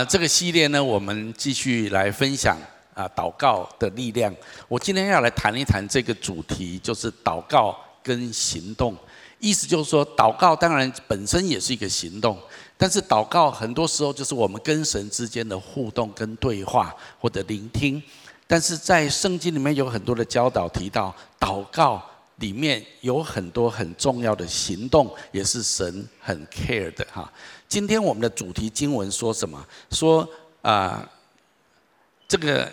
那这个系列呢，我们继续来分享啊，祷告的力量。我今天要来谈一谈这个主题，就是祷告跟行动。意思就是说，祷告当然本身也是一个行动，但是祷告很多时候就是我们跟神之间的互动跟对话或者聆听。但是在圣经里面有很多的教导提到，祷告里面有很多很重要的行动，也是神很 care 的哈。今天我们的主题经文说什么？说啊、这个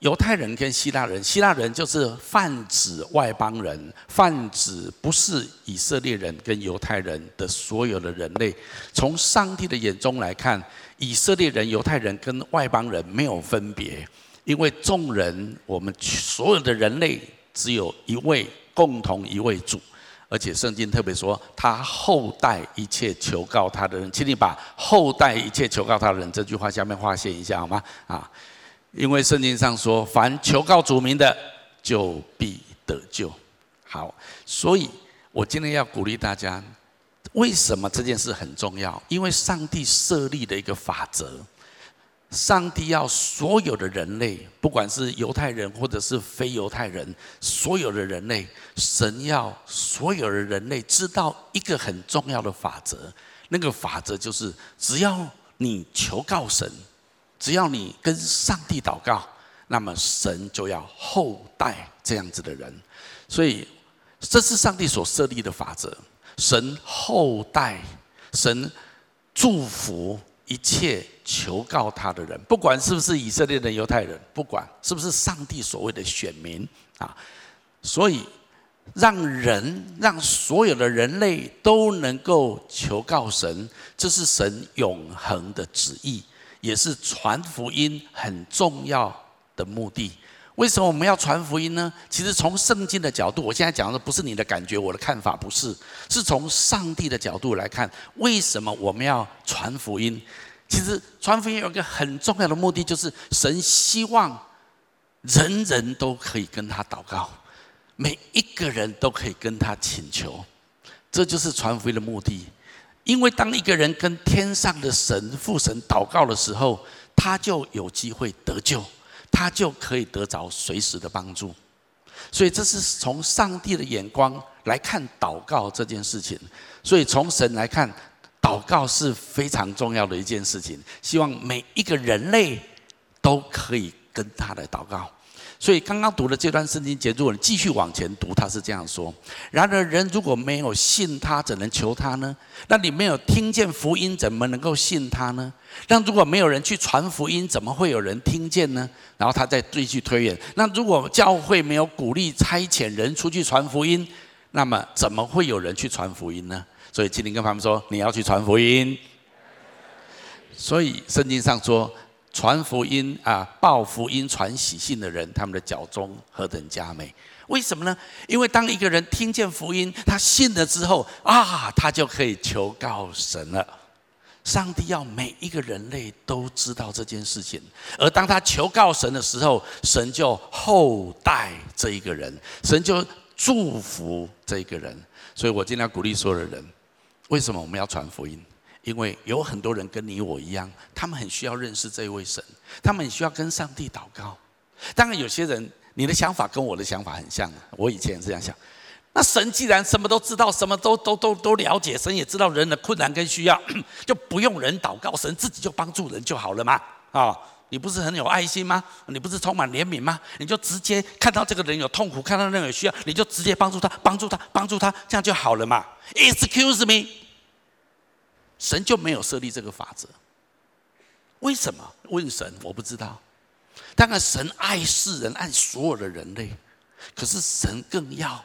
犹太人跟希腊人，希腊人就是泛指外邦人，泛指不是以色列人跟犹太人的所有的人类。从上帝的眼中来看，以色列人、犹太人跟外邦人没有分别，因为众人，我们所有的人类只有一位共同一位主。而且圣经特别说，他后代一切求告他的人，请你把“后代一切求告他的人”这句话下面划线一下好吗？啊，因为圣经上说，凡求告主名的，就必得救。好，所以我今天要鼓励大家，为什么这件事很重要？因为上帝设立的一个法则。上帝要所有的人类，不管是犹太人或者是非犹太人，所有的人类，神要所有的人类知道一个很重要的法则。那个法则就是，只要你求告神，只要你跟上帝祷告，那么神就要厚待这样子的人。所以，这是上帝所设立的法则。神厚待，神祝福。一切求告他的人，不管是不是以色列的犹太人，不管是不是上帝所谓的选民啊，所以让人让所有的人类都能够求告神，这是神永恒的旨意，也是传福音很重要的目的。为什么我们要传福音呢？其实从圣经的角度，我现在讲的不是你的感觉，我的看法不是，是从上帝的角度来看，为什么我们要传福音？其实传福音有一个很重要的目的，就是神希望人人都可以跟他祷告，每一个人都可以跟他请求，这就是传福音的目的。因为当一个人跟天上的神父神祷告的时候，他就有机会得救。他就可以得着随时的帮助，所以这是从上帝的眼光来看祷告这件事情。所以从神来看，祷告是非常重要的一件事情。希望每一个人类都可以跟他来祷告。所以刚刚读的这段圣经节，如果，你继续往前读，他是这样说：然而人如果没有信他，怎能求他呢？那你没有听见福音，怎么能够信他呢？那如果没有人去传福音，怎么会有人听见呢？然后他再继续推演：那如果教会没有鼓励差遣人出去传福音，那么怎么会有人去传福音呢？所以今天跟他们说，你要去传福音。所以圣经上说。传福音啊，报福音、传喜信的人，他们的脚踪何等佳美！为什么呢？因为当一个人听见福音，他信了之后啊，他就可以求告神了。上帝要每一个人类都知道这件事情，而当他求告神的时候，神就厚待这一个人，神就祝福这一个人。所以我今天要鼓励所有的人，为什么我们要传福音？因为有很多人跟你我一样，他们很需要认识这位神，他们很需要跟上帝祷告。当然，有些人你的想法跟我的想法很像，我以前也是这样想。那神既然什么都知道，什么都都都都了解，神也知道人的困难跟需要，就不用人祷告，神自己就帮助人就好了嘛。啊，你不是很有爱心吗？你不是充满怜悯吗？你就直接看到这个人有痛苦，看到那个有需要，你就直接帮助他，帮助他，帮助他，这样就好了嘛。Excuse me。神就没有设立这个法则，为什么？问神，我不知道。当然，神爱世人，爱所有的人类，可是神更要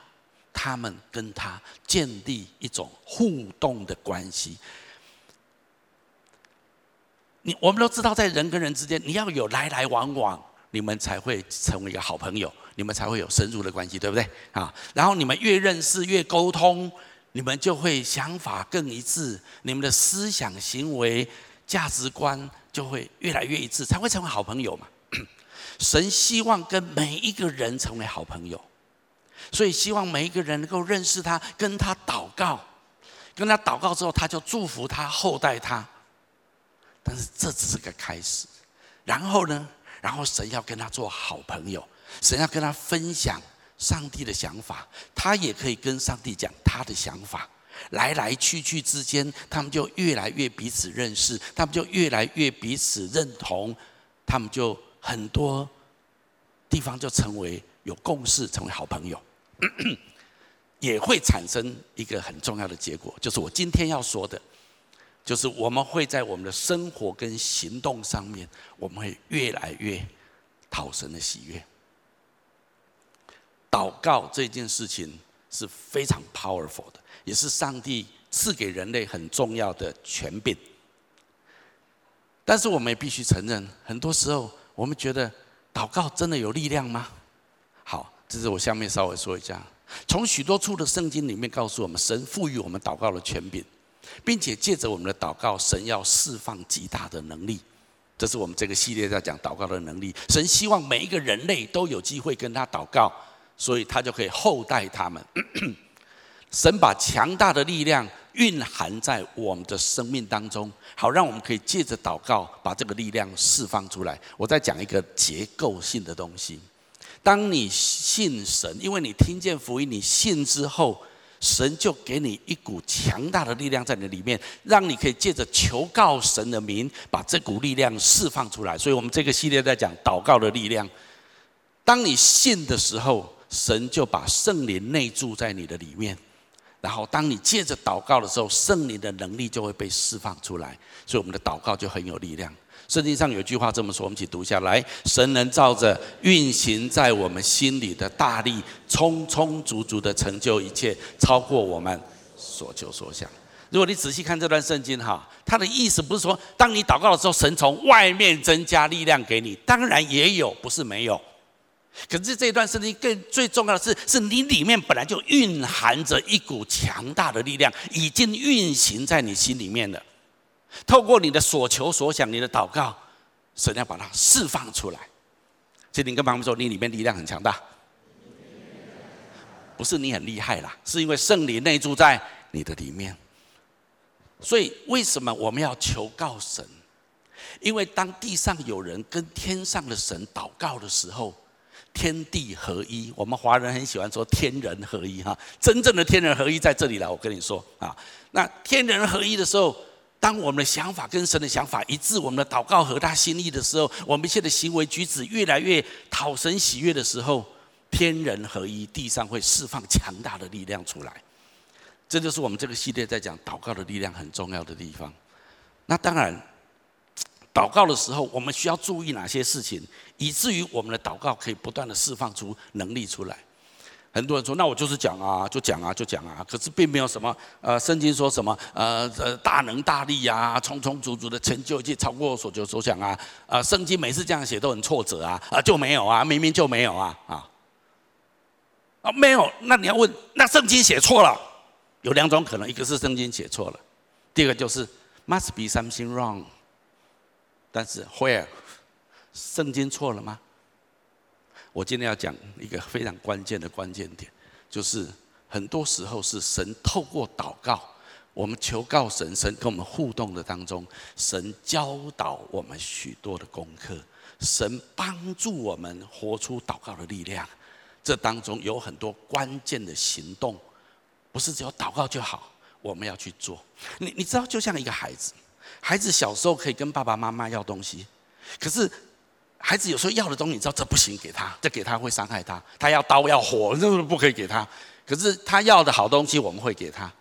他们跟他建立一种互动的关系。你我们都知道，在人跟人之间，你要有来来往往，你们才会成为一个好朋友，你们才会有深入的关系，对不对？啊，然后你们越认识，越沟通。你们就会想法更一致，你们的思想、行为、价值观就会越来越一致，才会成为好朋友嘛。神希望跟每一个人成为好朋友，所以希望每一个人能够认识他，跟他祷告，跟他祷告之后，他就祝福他，厚待他。但是这只是个开始。然后呢？然后神要跟他做好朋友，神要跟他分享上帝的想法，他也可以跟上帝讲他的想法。来来去去之间，他们就越来越彼此认识，他们就越来越彼此认同，他们就很多地方就成为有共识，成为好朋友，也会产生一个很重要的结果，就是我今天要说的，就是我们会在我们的生活跟行动上面，我们会越来越讨神的喜悦。祷告这件事情是非常 powerful 的。也是上帝赐给人类很重要的权柄，但是我们也必须承认，很多时候我们觉得祷告真的有力量吗？好，这是我下面稍微说一下。从许多处的圣经里面告诉我们，神赋予我们祷告的权柄，并且借着我们的祷告，神要释放极大的能力。这是我们这个系列在讲祷告的能力。神希望每一个人类都有机会跟他祷告，所以他就可以厚待他们。神把强大的力量蕴含在我们的生命当中，好让我们可以借着祷告把这个力量释放出来。我再讲一个结构性的东西：当你信神，因为你听见福音，你信之后，神就给你一股强大的力量在你里面，让你可以借着求告神的名，把这股力量释放出来。所以我们这个系列在讲祷告的力量。当你信的时候，神就把圣灵内住在你的里面。然后，当你借着祷告的时候，圣灵的能力就会被释放出来，所以我们的祷告就很有力量。圣经上有句话这么说，我们一起读下来：神能照着运行在我们心里的大力，充充足足的成就一切，超过我们所求所想。如果你仔细看这段圣经哈，它的意思不是说，当你祷告的时候，神从外面增加力量给你，当然也有，不是没有。可是这一段圣经更最重要的是，是你里面本来就蕴含着一股强大的力量，已经运行在你心里面了。透过你的所求所想，你的祷告，神要把它释放出来。所以你跟妈妈说，你里面力量很强大，不是你很厉害啦，是因为圣灵内住在你的里面。所以为什么我们要求告神？因为当地上有人跟天上的神祷告的时候。天地合一，我们华人很喜欢说天人合一哈。真正的天人合一在这里了，我跟你说啊，那天人合一的时候，当我们的想法跟神的想法一致，我们的祷告合他心意的时候，我们一切的行为举止越来越讨神喜悦的时候，天人合一，地上会释放强大的力量出来。这就是我们这个系列在讲祷告的力量很重要的地方。那当然。祷告的时候，我们需要注意哪些事情，以至于我们的祷告可以不断的释放出能力出来？很多人说：“那我就是讲啊，就讲啊，就讲啊。”可是并没有什么呃，圣经说什么呃呃大能大力啊，充充足足的成就一切，超过所求所想啊。啊，圣经每次这样写都很挫折啊，啊就没有啊，明明就没有啊啊啊没有。那你要问，那圣经写错了？有两种可能，一个是圣经写错了，第二个就是 must be something wrong。但是，where？圣经错了吗？我今天要讲一个非常关键的关键点，就是很多时候是神透过祷告，我们求告神，神跟我们互动的当中，神教导我们许多的功课，神帮助我们活出祷告的力量。这当中有很多关键的行动，不是只有祷告就好，我们要去做。你你知道，就像一个孩子。孩子小时候可以跟爸爸妈妈要东西，可是孩子有时候要的东西，你知道这不行，给他，这给他会伤害他。他要刀要火，那都不可以给他。可是他要的好东西，我们会给他。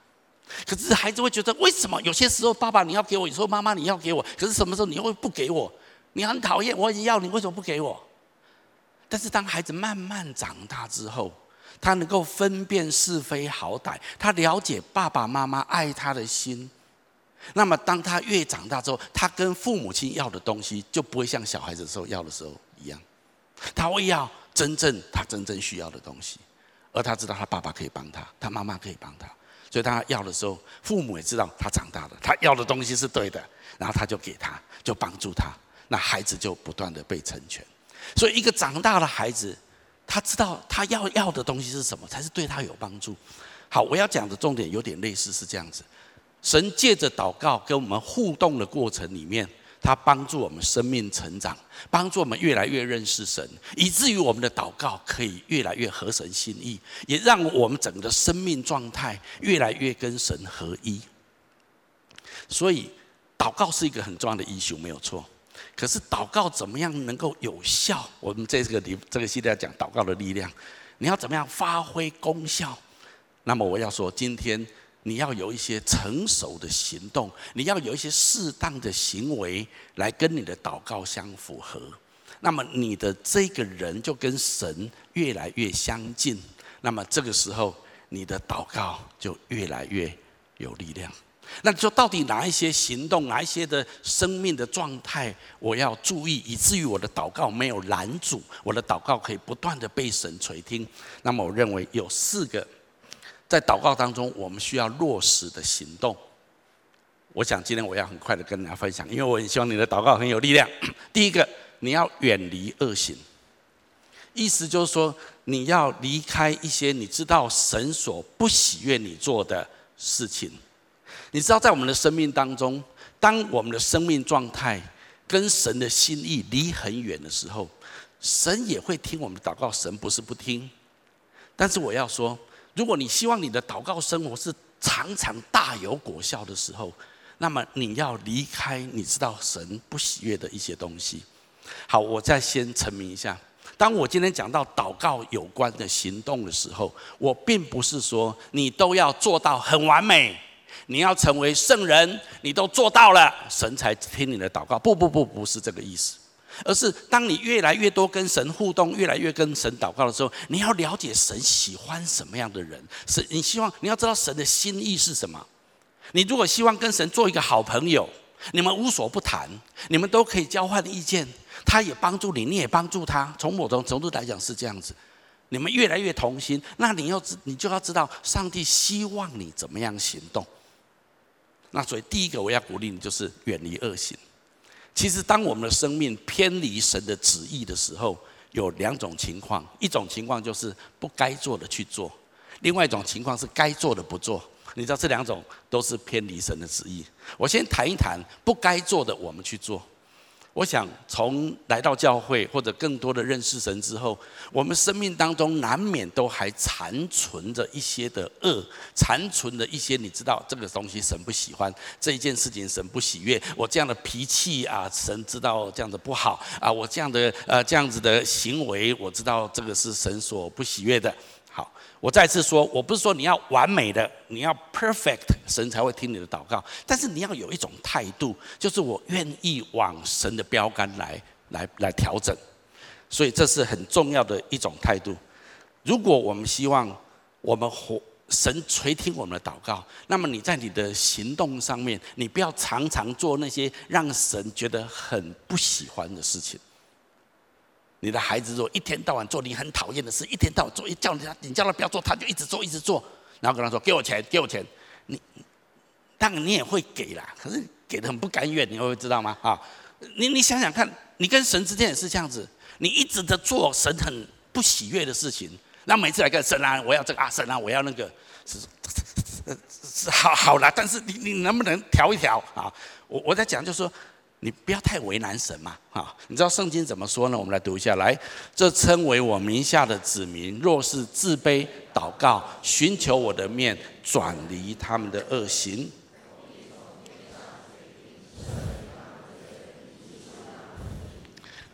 可是孩子会觉得，为什么有些时候爸爸你要给我，有时候妈妈你要给我，可是什么时候你会不给我？你很讨厌，我也要你，为什么不给我？但是当孩子慢慢长大之后，他能够分辨是非好歹，他了解爸爸妈妈爱他的心。那么，当他越长大之后，他跟父母亲要的东西就不会像小孩子的时候要的时候一样，他会要真正他真正需要的东西，而他知道他爸爸可以帮他，他妈妈可以帮他，所以他要的时候，父母也知道他长大了，他要的东西是对的，然后他就给他，就帮助他，那孩子就不断的被成全。所以，一个长大的孩子，他知道他要要的东西是什么，才是对他有帮助。好，我要讲的重点有点类似是这样子。神借着祷告跟我们互动的过程里面，它帮助我们生命成长，帮助我们越来越认识神，以至于我们的祷告可以越来越合神心意，也让我们整个生命状态越来越跟神合一。所以，祷告是一个很重要的 issue，没有错。可是，祷告怎么样能够有效？我们这个里这个系列要讲祷告的力量，你要怎么样发挥功效？那么，我要说，今天你要有一些成熟的行动，你要有一些适当的行为来跟你的祷告相符合。那么，你的这个人就跟神越来越相近。那么，这个时候，你的祷告就越来越有力量。那就到底哪一些行动，哪一些的生命的状态，我要注意，以至于我的祷告没有拦阻，我的祷告可以不断的被神垂听。那么我认为有四个在祷告当中我们需要落实的行动。我想今天我要很快的跟大家分享，因为我很希望你的祷告很有力量。第一个，你要远离恶行，意思就是说你要离开一些你知道神所不喜悦你做的事情。你知道，在我们的生命当中，当我们的生命状态跟神的心意离很远的时候，神也会听我们的祷告。神不是不听，但是我要说，如果你希望你的祷告生活是常常大有果效的时候，那么你要离开你知道神不喜悦的一些东西。好，我再先澄明一下，当我今天讲到祷告有关的行动的时候，我并不是说你都要做到很完美。你要成为圣人，你都做到了，神才听你的祷告。不不不，不是这个意思，而是当你越来越多跟神互动，越来越跟神祷告的时候，你要了解神喜欢什么样的人。神，你希望你要知道神的心意是什么。你如果希望跟神做一个好朋友，你们无所不谈，你们都可以交换意见，他也帮助你，你也帮助他。从某种程度来讲是这样子，你们越来越同心，那你要知，你就要知道上帝希望你怎么样行动。那所以第一个我要鼓励你，就是远离恶行。其实当我们的生命偏离神的旨意的时候，有两种情况：一种情况就是不该做的去做；另外一种情况是该做的不做。你知道这两种都是偏离神的旨意。我先谈一谈不该做的，我们去做。我想从来到教会或者更多的认识神之后，我们生命当中难免都还残存着一些的恶，残存着一些你知道这个东西神不喜欢，这一件事情神不喜悦，我这样的脾气啊，神知道这样子不好啊，我这样的呃这样子的行为，我知道这个是神所不喜悦的。我再次说，我不是说你要完美的，你要 perfect，神才会听你的祷告。但是你要有一种态度，就是我愿意往神的标杆来来来调整。所以这是很重要的一种态度。如果我们希望我们活神垂听我们的祷告，那么你在你的行动上面，你不要常常做那些让神觉得很不喜欢的事情。你的孩子如果一天到晚做你很讨厌的事，一天到晚做，一叫他，你叫他不要做，他就一直做，一直做，然后跟他说：“给我钱，给我钱。”你当然你也会给啦，可是给的很不甘愿，你会知道吗？啊，你你想想看，你跟神之间也是这样子，你一直在做神很不喜悦的事情，那每次来跟神啊，我要这个啊，神啊，我要那个，是是是好好啦，但是你你能不能调一调啊？我我在讲就是说。你不要太为难神嘛，哈！你知道圣经怎么说呢？我们来读一下，来，这称为我名下的子民，若是自卑祷告，寻求我的面，转离他们的恶行。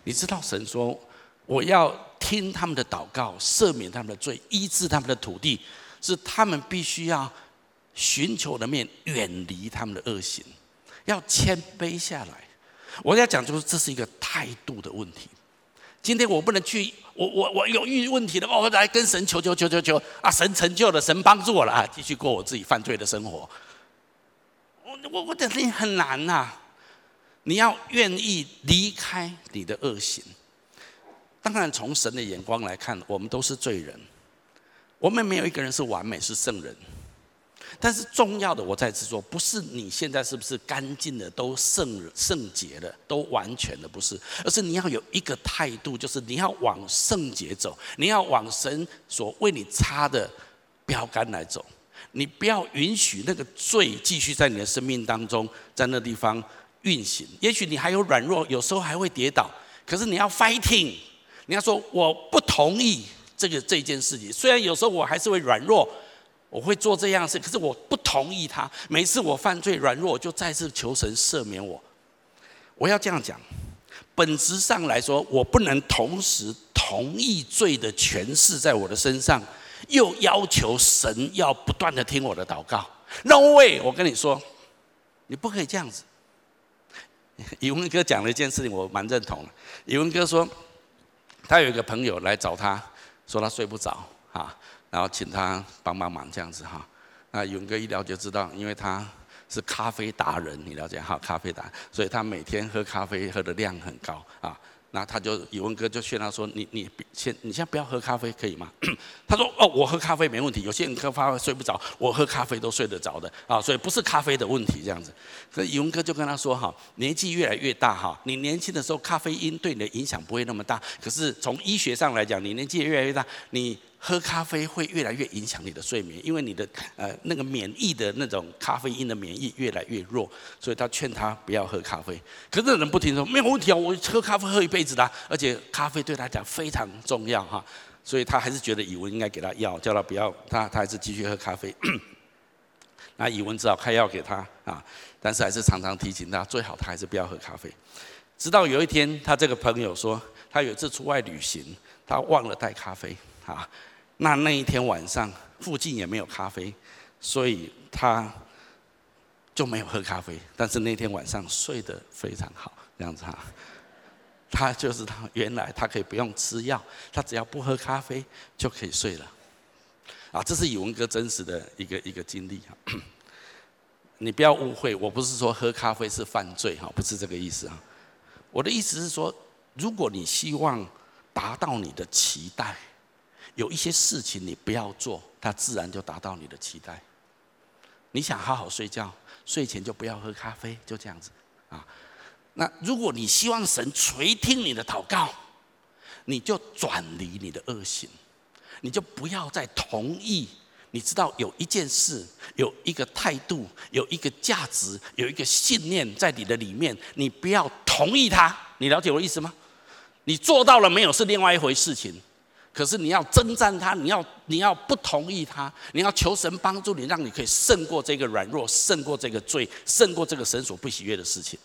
你知道神说，我要听他们的祷告，赦免他们的罪，医治他们的土地，是他们必须要寻求我的面，远离他们的恶行，要谦卑下来。我要讲就是这是一个态度的问题。今天我不能去，我我我有遇问题的，我来跟神求求求求求啊！神成就了，神帮助我了啊！继续过我自己犯罪的生活。我我我觉得你很难呐、你要愿意离开你的恶行。当然，从神的眼光来看，我们都是罪人，我们没有一个人是完美是圣人。但是重要的，我再次说，不是你现在是不是干净的，都圣圣洁的，都完全的不是，而是你要有一个态度，就是你要往圣洁走，你要往神所为你插的标杆来走，你不要允许那个罪继续在你的生命当中，在那地方运行。也许你还有软弱，有时候还会跌倒，可是你要 fighting，你要说我不同意这个这件事情。虽然有时候我还是会软弱，我会做这样事，可是我不同意他。每次我犯罪软弱，我就再次求神赦免我。我要这样讲，本质上来说，我不能同时同意罪的权势在我的身上，又要求神要不断的听我的祷告。No way！我跟你说，你不可以这样子。宇文哥讲了一件事情，我蛮认同的。宇文哥说，他有一个朋友来找他，说他睡不着啊，然后请他帮帮忙这样子哈。那宇文哥一了解知道，因为他是咖啡达人，你了解哈？咖啡达，所以他每天喝咖啡喝的量很高啊。那他就宇文哥就劝他说：“你你先你先不要喝咖啡，可以吗？”他说：“哦，我喝咖啡没问题。有些人喝咖啡睡不着，我喝咖啡都睡得着的啊，所以不是咖啡的问题这样子。”所以宇文哥就跟他说：“哈，年纪越来越大哈，你年轻的时候咖啡因对你的影响不会那么大，可是从医学上来讲，你年纪越来越大，你。”喝咖啡会越来越影响你的睡眠，因为你的呃那个免疫的那种咖啡因的免疫越来越弱，所以他劝他不要喝咖啡。可是人不听说没有问题啊，我喝咖啡喝一辈子的，而且咖啡对他讲非常重要哈，所以他还是觉得宇文应该给他药，叫他不要，他 他还是继续喝咖啡。那宇文只好开药给他啊，但是还是常常提醒他，最好他还是不要喝咖啡。直到有一天，他这个朋友说，他有一次出外旅行，他忘了带咖啡啊。那那一天晚上附近也没有咖啡，所以他就没有喝咖啡。但是那天晚上睡得非常好，这样子哈。他就是他原来他可以不用吃药，他只要不喝咖啡就可以睡了。啊，这是宇文哥真实的一个一个经历哈。你不要误会，我不是说喝咖啡是犯罪哈，不是这个意思啊。我的意思是说，如果你希望达到你的期待。有一些事情你不要做，它自然就达到你的期待。你想好好睡觉，睡前就不要喝咖啡，就这样子啊。那如果你希望神垂听你的祷告，你就转离你的恶行，你就不要再同意。你知道有一件事，有一个态度，有一个价值，有一个信念在你的里面，你不要同意它。你了解我意思吗？你做到了没有是另外一回事情。可是你要征战他，你要你要不同意他，你要求神帮助你，让你可以胜过这个软弱，胜过这个罪，胜过这个神所不喜悦的事情。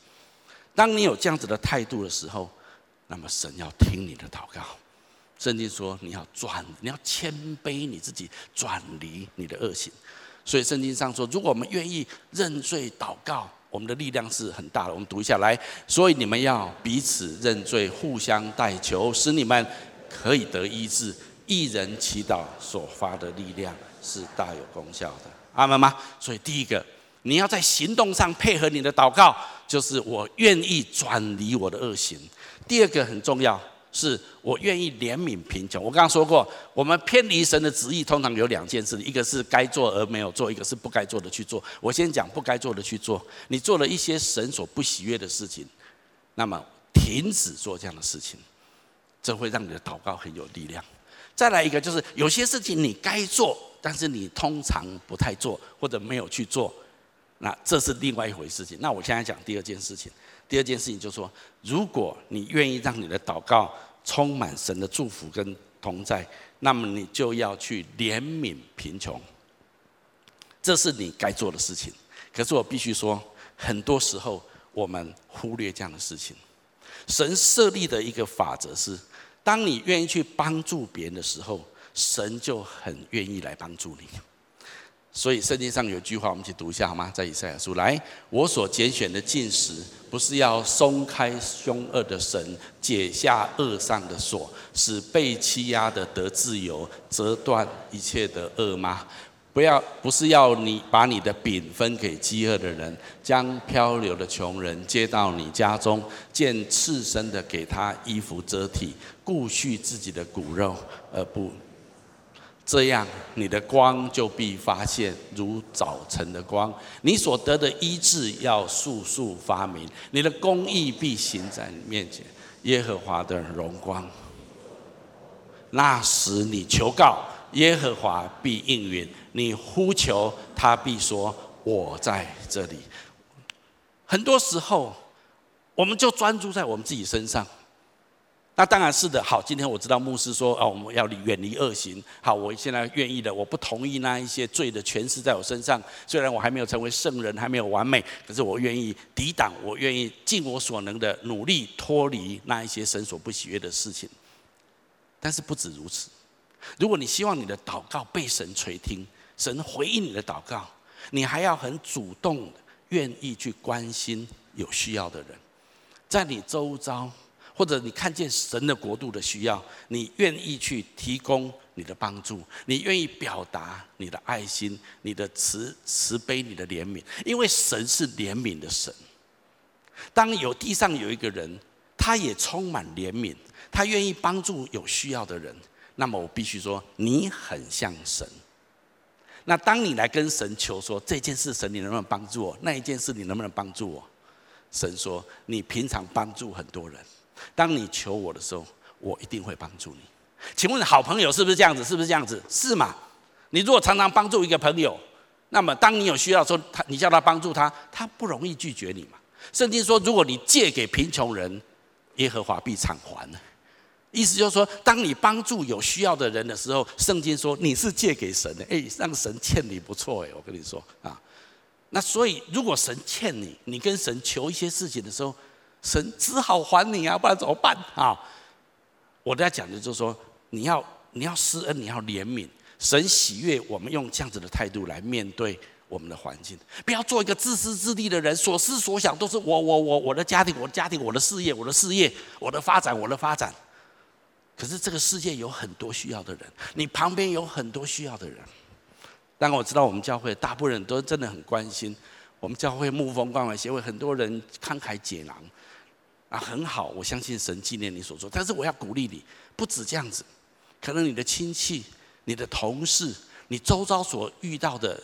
当你有这样子的态度的时候，那么神要听你的祷告。圣经说你要转，你要谦卑你自己，转离你的恶行。所以圣经上说，如果我们愿意认罪祷告，我们的力量是很大的。我们读一下来，所以你们要彼此认罪，互相代求，使你们。可以得医治，一人祈祷所发的力量是大有功效的，阿门吗？所以第一个，你要在行动上配合你的祷告，就是我愿意转离我的恶行。第二个很重要，是我愿意怜悯贫穷。我刚刚说过，我们偏离神的旨意，通常有两件事，一个是该做而没有做，一个是不该做的去做。我先讲不该做的去做，你做了一些神所不喜悦的事情，那么停止做这样的事情。这会让你的祷告很有力量。再来一个，就是有些事情你该做，但是你通常不太做或者没有去做，那这是另外一回事情。那我现在讲第二件事情。第二件事情就是说，如果你愿意让你的祷告充满神的祝福跟同在，那么你就要去怜悯贫穷。这是你该做的事情。可是我必须说，很多时候我们忽略这样的事情。神设立的一个法则是。当你愿意去帮助别人的时候，神就很愿意来帮助你。所以圣经上有句话，我们一起读一下好吗？在以赛亚书来，我所拣选的进食，不是要松开凶恶的绳，解下恶上的锁，使被欺压的得自由，折断一切的恶吗？不要，不是要你把你的饼分给饥饿的人，将漂流的穷人接到你家中，见赤身的给他衣服遮体，顾恤自己的骨肉，而不这样，你的光就必发现如早晨的光，你所得的医治要速速发明，你的公义必行在你面前，耶和华的荣光。那时你求告。耶和华必应允，你呼求他必说：“我在这里。”很多时候，我们就专注在我们自己身上。那当然是的，好，今天我知道牧师说，哦，我们要远离恶行。好，我现在愿意的，我不同意那一些罪的权势在我身上。虽然我还没有成为圣人，还没有完美，可是我愿意抵挡，我愿意尽我所能的努力脱离那一些神所不喜悦的事情。但是不止如此，如果你希望你的祷告被神垂听，神回应你的祷告，你还要很主动愿意去关心有需要的人，在你周遭。或者你看见神的国度的需要，你愿意去提供你的帮助，你愿意表达你的爱心、你的慈慈悲、你的怜悯，因为神是怜悯的神。当有地上有一个人，他也充满怜悯，他愿意帮助有需要的人，那么我必须说，你很像神。那当你来跟神求说这件事，神你能不能帮助我？那一件事你能不能帮助我？神说，你平常帮助很多人。当你求我的时候，我一定会帮助你。请问好朋友是不是这样子？是不是这样子？是吗？你如果常常帮助一个朋友，那么当你有需要的时候，他你叫他帮助他，他不容易拒绝你嘛。圣经说，如果你借给贫穷人，耶和华必偿还呢。意思就是说，当你帮助有需要的人的时候，圣经说你是借给神的，哎，让神欠你不错哎，我跟你说啊。那所以，如果神欠你，你跟神求一些事情的时候，神只好还你啊，不然怎么办啊？我在讲的就是说，你要你要施恩，你要怜悯，神喜悦我们用这样子的态度来面对我们的环境，不要做一个自私自利的人，所思所想都是我我我我的家庭，我的家庭，我的事业，我的事业，我的发展，我的发展。可是这个世界有很多需要的人，你旁边有很多需要的人。当然我知道我们教会大部分人都真的很关心，我们教会牧风关怀协会很多人慷慨解囊。啊，很好，我相信神纪念你所做。但是我要鼓励你，不止这样子，可能你的亲戚、你的同事、你周遭所遇到的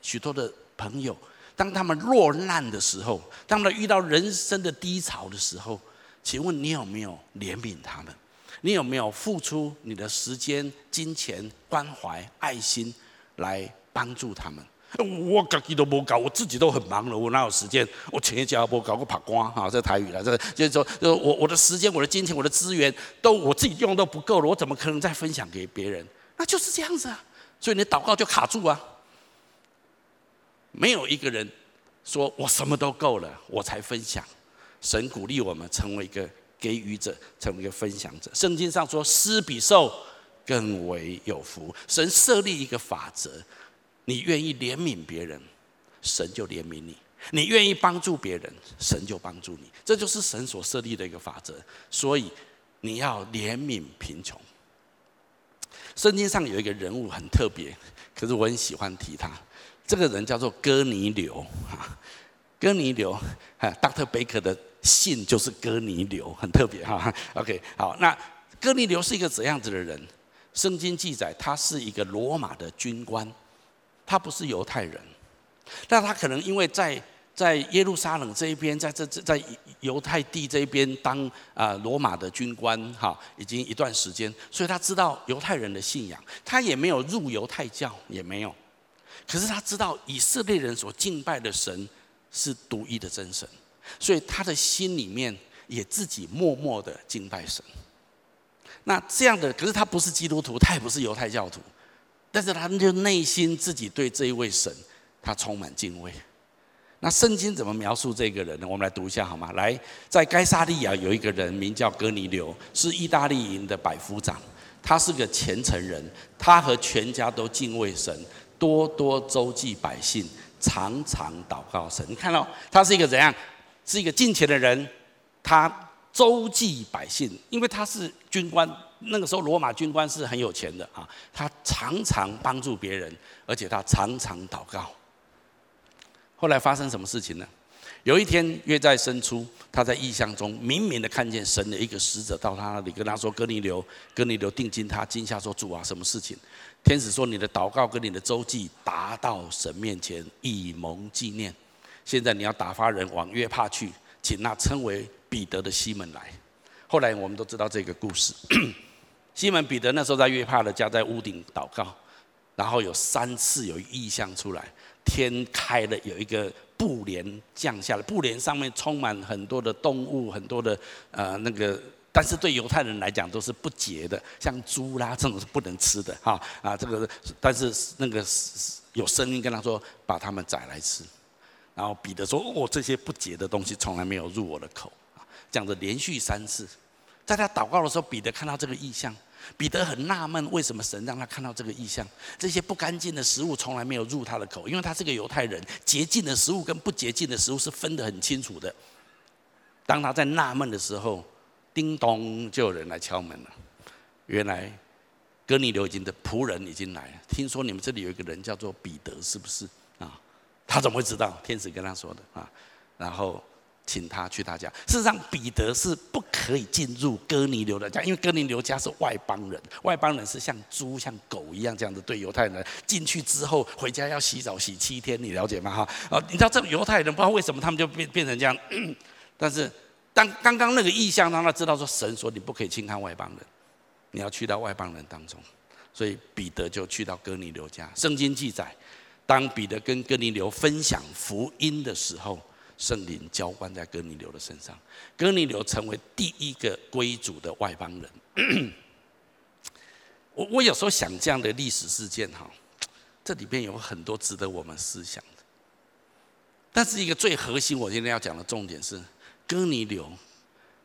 许多的朋友，当他们落难的时候，当他们遇到人生的低潮的时候，请问你有没有怜悯他们？你有没有付出你的时间、金钱、关怀、爱心来帮助他们？我自己都没搞，我自己都很忙了，我哪有时间？我前一家没搞个爬光哈，这台语了，这个就是说，我我的时间、我的金钱、我的资源都我自己用都不够了，我怎么可能再分享给别人？那就是这样子啊，所以你祷告就卡住啊。没有一个人说我什么都够了，我才分享。神鼓励我们成为一个给予者，成为一个分享者。圣经上说，施比受更为有福。神设立一个法则。你愿意怜悯别人，神就怜悯你；你愿意帮助别人，神就帮助你。这就是神所设立的一个法则。所以你要怜悯贫穷。圣经上有一个人物很特别，可是我很喜欢提他。这个人叫做哥尼流哈，哥尼流哈，Dr. Baker 的信就是哥尼流，很特别哈。OK，好，那哥尼流是一个怎样子的人？圣经记载他是一个罗马的军官。他不是犹太人，但他可能因为在在耶路撒冷这一边，在这这在犹太地这一边当啊罗马的军官哈，已经一段时间，所以他知道犹太人的信仰，他也没有入犹太教，也没有，可是他知道以色列人所敬拜的神是独一的真神，所以他的心里面也自己默默的敬拜神。那这样的，可是他不是基督徒，他也不是犹太教徒。但是他就内心自己对这一位神，他充满敬畏。那圣经怎么描述这个人呢？我们来读一下好吗？来，在该撒利亚有一个人名叫哥尼流，是意大利营的百夫长。他是个虔诚人，他和全家都敬畏神，多多周济百姓，常常祷告神。你看到他是一个怎样？是一个敬虔的人，他周济百姓，因为他是军官。那个时候，罗马军官是很有钱的啊，他常常帮助别人，而且他常常祷告。后来发生什么事情呢？有一天，约在申初，他在异象中明明的看见神的一个使者到他那里，跟他说：“哥尼流，哥尼流，定睛他，惊吓说：主啊，什么事情？”天使说：“你的祷告跟你的周济达到神面前，以蒙纪念。现在你要打发人往约帕去，请那称为彼得的西门来。”后来我们都知道这个故事。西门彼得那时候在约帕的家，在屋顶祷告，然后有三次有异象出来，天开了，有一个布帘降下来，布帘上面充满很多的动物，很多的呃那个，但是对犹太人来讲都是不洁的，像猪啦这种是不能吃的哈啊这个，但是那个有声音跟他说把他们宰来吃，然后彼得说哦这些不洁的东西从来没有入我的口啊，这样子连续三次，在他祷告的时候，彼得看到这个异象。彼得很纳闷，为什么神让他看到这个异象？这些不干净的食物从来没有入他的口，因为他是个犹太人，洁净的食物跟不洁净的食物是分得很清楚的。当他在纳闷的时候，叮咚，就有人来敲门了。原来哥尼流已经的仆人已经来了，听说你们这里有一个人叫做彼得，是不是？他怎么会知道？天使跟他说的啊。然后。请他去他家。事实上，彼得是不可以进入哥尼流的家，因为哥尼流家是外邦人，外邦人是像猪、像狗一样这样子对犹太人。进去之后，回家要洗澡洗七天，你了解吗？哈，啊，你知道这犹太人不知道为什么他们就变变成这样。但是当刚刚那个意象让他知道说，神说你不可以轻看外邦人，你要去到外邦人当中，所以彼得就去到哥尼流家。圣经记载，当彼得跟哥尼流分享福音的时候。圣灵浇灌在哥尼流的身上，哥尼流成为第一个归主的外邦人。我我有时候想这样的历史事件哈，这里边有很多值得我们思想的。但是一个最核心，我今天要讲的重点是，哥尼流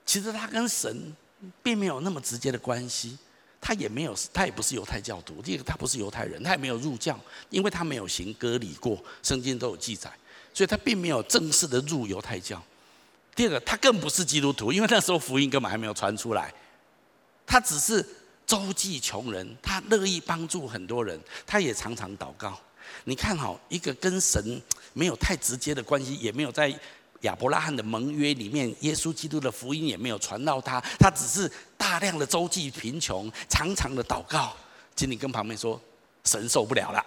其实他跟神并没有那么直接的关系，他也没有，他也不是犹太教徒，第一个他不是犹太人，他也没有入教，因为他没有行割礼过，圣经都有记载。所以他并没有正式的入犹太教。第二个，他更不是基督徒，因为那时候福音根本还没有传出来。他只是周济穷人，他乐意帮助很多人，他也常常祷告。你看好一个跟神没有太直接的关系，也没有在亚伯拉罕的盟约里面，耶稣基督的福音也没有传到他，他只是大量的周济贫穷，常常的祷告。请你跟旁边说，神受不了了。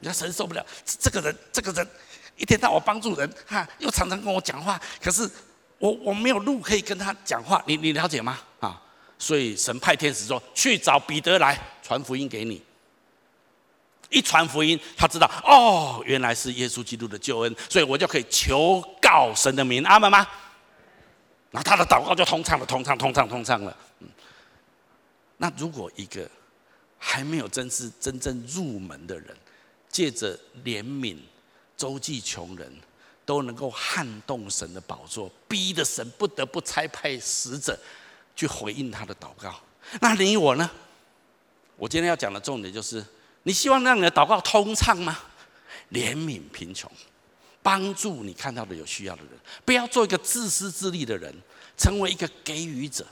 你说神受不了，这个人，这个人一天到晚帮助人，哈，又常常跟我讲话，可是我我没有路可以跟他讲话，你你了解吗？啊，所以神派天使说，去找彼得来传福音给你。一传福音，他知道哦，原来是耶稣基督的救恩，所以我就可以求告神的名，阿门吗？然后他的祷告就通畅了，通畅，通畅，通畅了。嗯，那如果一个还没有真是真正入门的人，借着怜悯、周济穷人，都能够撼动神的宝座，逼得神不得不差派使者去回应他的祷告。那你我呢？我今天要讲的重点就是：你希望让你的祷告通畅吗？怜悯贫穷，帮助你看到的有需要的人，不要做一个自私自利的人，成为一个给予者。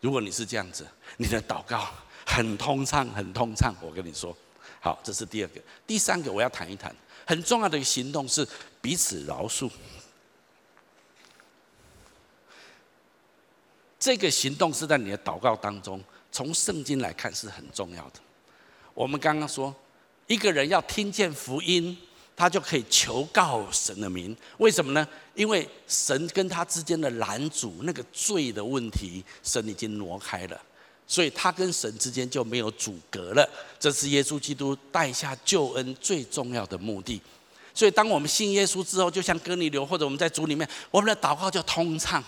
如果你是这样子，你的祷告很通畅，很通畅。我跟你说。好，这是第二个。第三个，我要谈一谈很重要的一个行动是彼此饶恕。这个行动是在你的祷告当中，从圣经来看是很重要的。我们刚刚说，一个人要听见福音，他就可以求告神的名。为什么呢？因为神跟他之间的拦阻，那个罪的问题，神已经挪开了。所以他跟神之间就没有阻隔了，这是耶稣基督带下救恩最重要的目的。所以当我们信耶稣之后，就像哥尼流或者我们在主里面，我们的祷告就通畅，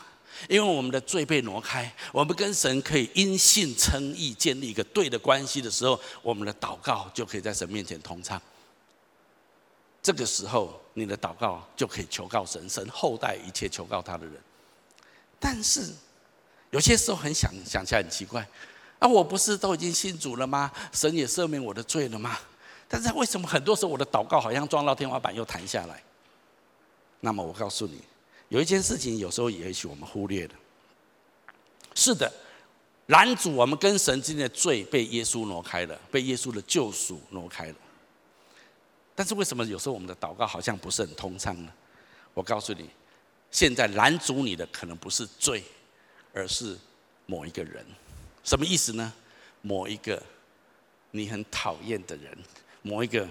因为我们的罪被挪开，我们跟神可以因信称义，建立一个对的关系的时候，我们的祷告就可以在神面前通畅。这个时候，你的祷告就可以求告神，神厚待一切求告他的人。但是。有些时候很想想起来很奇怪，啊，我不是都已经信主了吗？神也赦免我的罪了吗？但是为什么很多时候我的祷告好像撞到天花板又弹下来？那么我告诉你，有一件事情有时候也许我们忽略了。是的，拦阻我们跟神之间的罪被耶稣挪开了，被耶稣的救赎挪开了。但是为什么有时候我们的祷告好像不是很通畅呢？我告诉你，现在拦阻你的可能不是罪。而是某一个人，什么意思呢？某一个你很讨厌的人，某一个